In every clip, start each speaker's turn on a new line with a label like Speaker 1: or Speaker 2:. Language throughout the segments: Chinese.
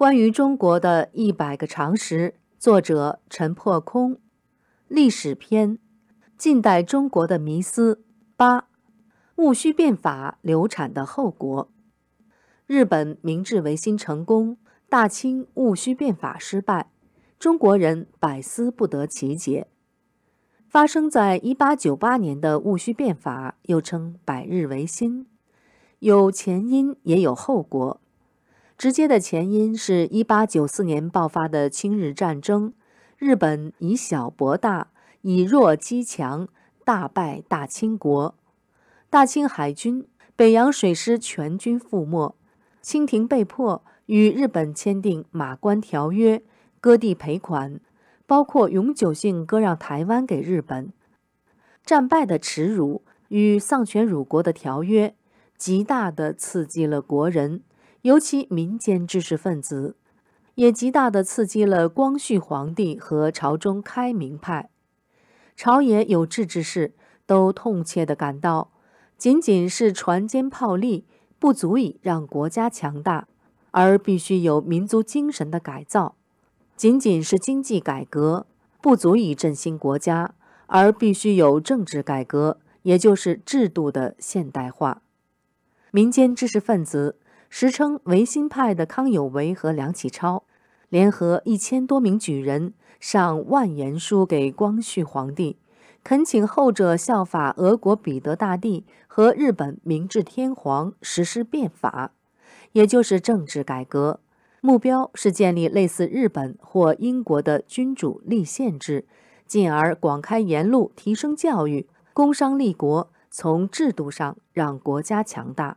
Speaker 1: 关于中国的一百个常识，作者陈破空。历史篇：近代中国的迷思。八、戊戌变法流产的后果。日本明治维新成功，大清戊戌变法失败，中国人百思不得其解。发生在一八九八年的戊戌变法，又称百日维新，有前因也有后果。直接的前因是一八九四年爆发的清日战争，日本以小博大，以弱击强，大败大清国，大清海军、北洋水师全军覆没，清廷被迫与日本签订《马关条约》，割地赔款，包括永久性割让台湾给日本。战败的耻辱与丧权辱国的条约，极大地刺激了国人。尤其民间知识分子，也极大地刺激了光绪皇帝和朝中开明派。朝野有志之士都痛切地感到，仅仅是船坚炮利不足以让国家强大，而必须有民族精神的改造；仅仅是经济改革不足以振兴国家，而必须有政治改革，也就是制度的现代化。民间知识分子。时称维新派的康有为和梁启超，联合一千多名举人上万言书给光绪皇帝，恳请后者效法俄国彼得大帝和日本明治天皇实施变法，也就是政治改革，目标是建立类似日本或英国的君主立宪制，进而广开言路，提升教育，工商立国，从制度上让国家强大。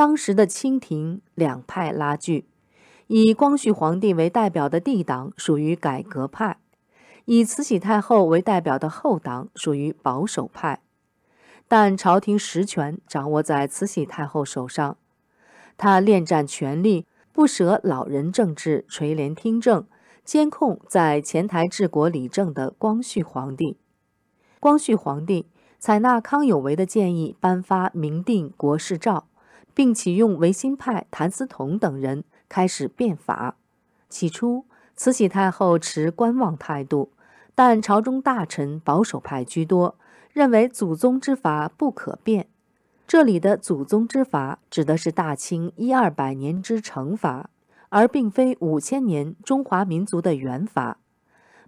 Speaker 1: 当时的清廷两派拉锯，以光绪皇帝为代表的帝党属于改革派，以慈禧太后为代表的后党属于保守派。但朝廷实权掌握在慈禧太后手上，她恋战权力，不舍老人政治垂帘听政，监控在前台治国理政的光绪皇帝。光绪皇帝采纳康有为的建议，颁发明定国事诏。并启用维新派谭嗣同等人开始变法。起初，慈禧太后持观望态度，但朝中大臣保守派居多，认为祖宗之法不可变。这里的祖宗之法指的是大清一二百年之成法，而并非五千年中华民族的元法。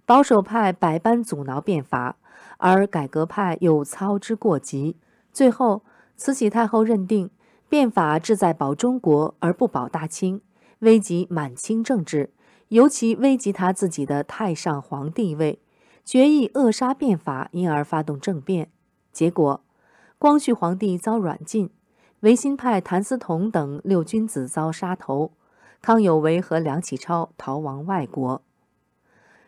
Speaker 1: 保守派百般阻挠变法，而改革派又操之过急。最后，慈禧太后认定。变法志在保中国而不保大清，危及满清政治，尤其危及他自己的太上皇地位，决意扼杀变法，因而发动政变。结果，光绪皇帝遭软禁，维新派谭嗣同等六君子遭杀头，康有为和梁启超逃亡外国。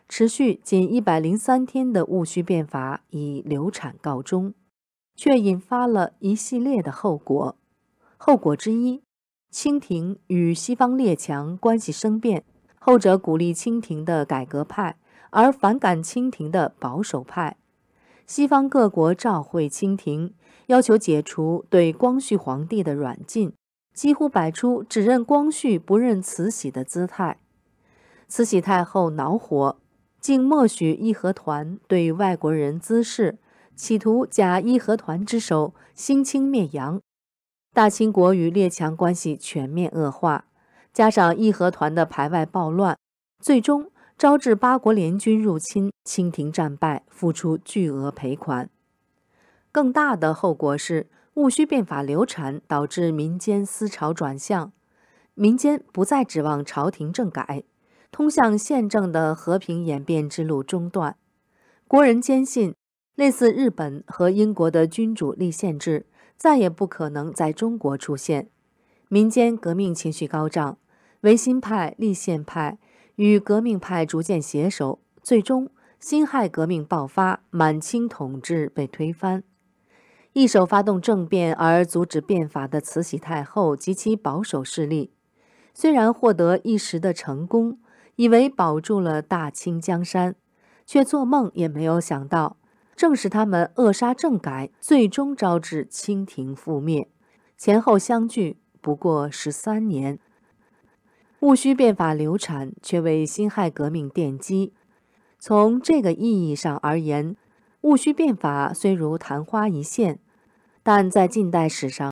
Speaker 1: 持续仅一百零三天的戊戌变法以流产告终，却引发了一系列的后果。后果之一，清廷与西方列强关系生变，后者鼓励清廷的改革派，而反感清廷的保守派。西方各国召会清廷，要求解除对光绪皇帝的软禁，几乎摆出只认光绪不认慈禧的姿态。慈禧太后恼火，竟默许义和团对外国人滋事，企图假义和团之手兴清灭洋。大清国与列强关系全面恶化，加上义和团的排外暴乱，最终招致八国联军入侵，清廷战败，付出巨额赔款。更大的后果是戊戌变法流产，导致民间思潮转向，民间不再指望朝廷政改，通向宪政的和平演变之路中断。国人坚信，类似日本和英国的君主立宪制。再也不可能在中国出现。民间革命情绪高涨，维新派、立宪派与革命派逐渐携手，最终辛亥革命爆发，满清统治被推翻。一手发动政变而阻止变法的慈禧太后及其保守势力，虽然获得一时的成功，以为保住了大清江山，却做梦也没有想到。正是他们扼杀政改，最终招致清廷覆灭，前后相距不过十三年。戊戌变法流产却为辛亥革命奠基。从这个意义上而言，戊戌变法虽如昙花一现，但在近代史上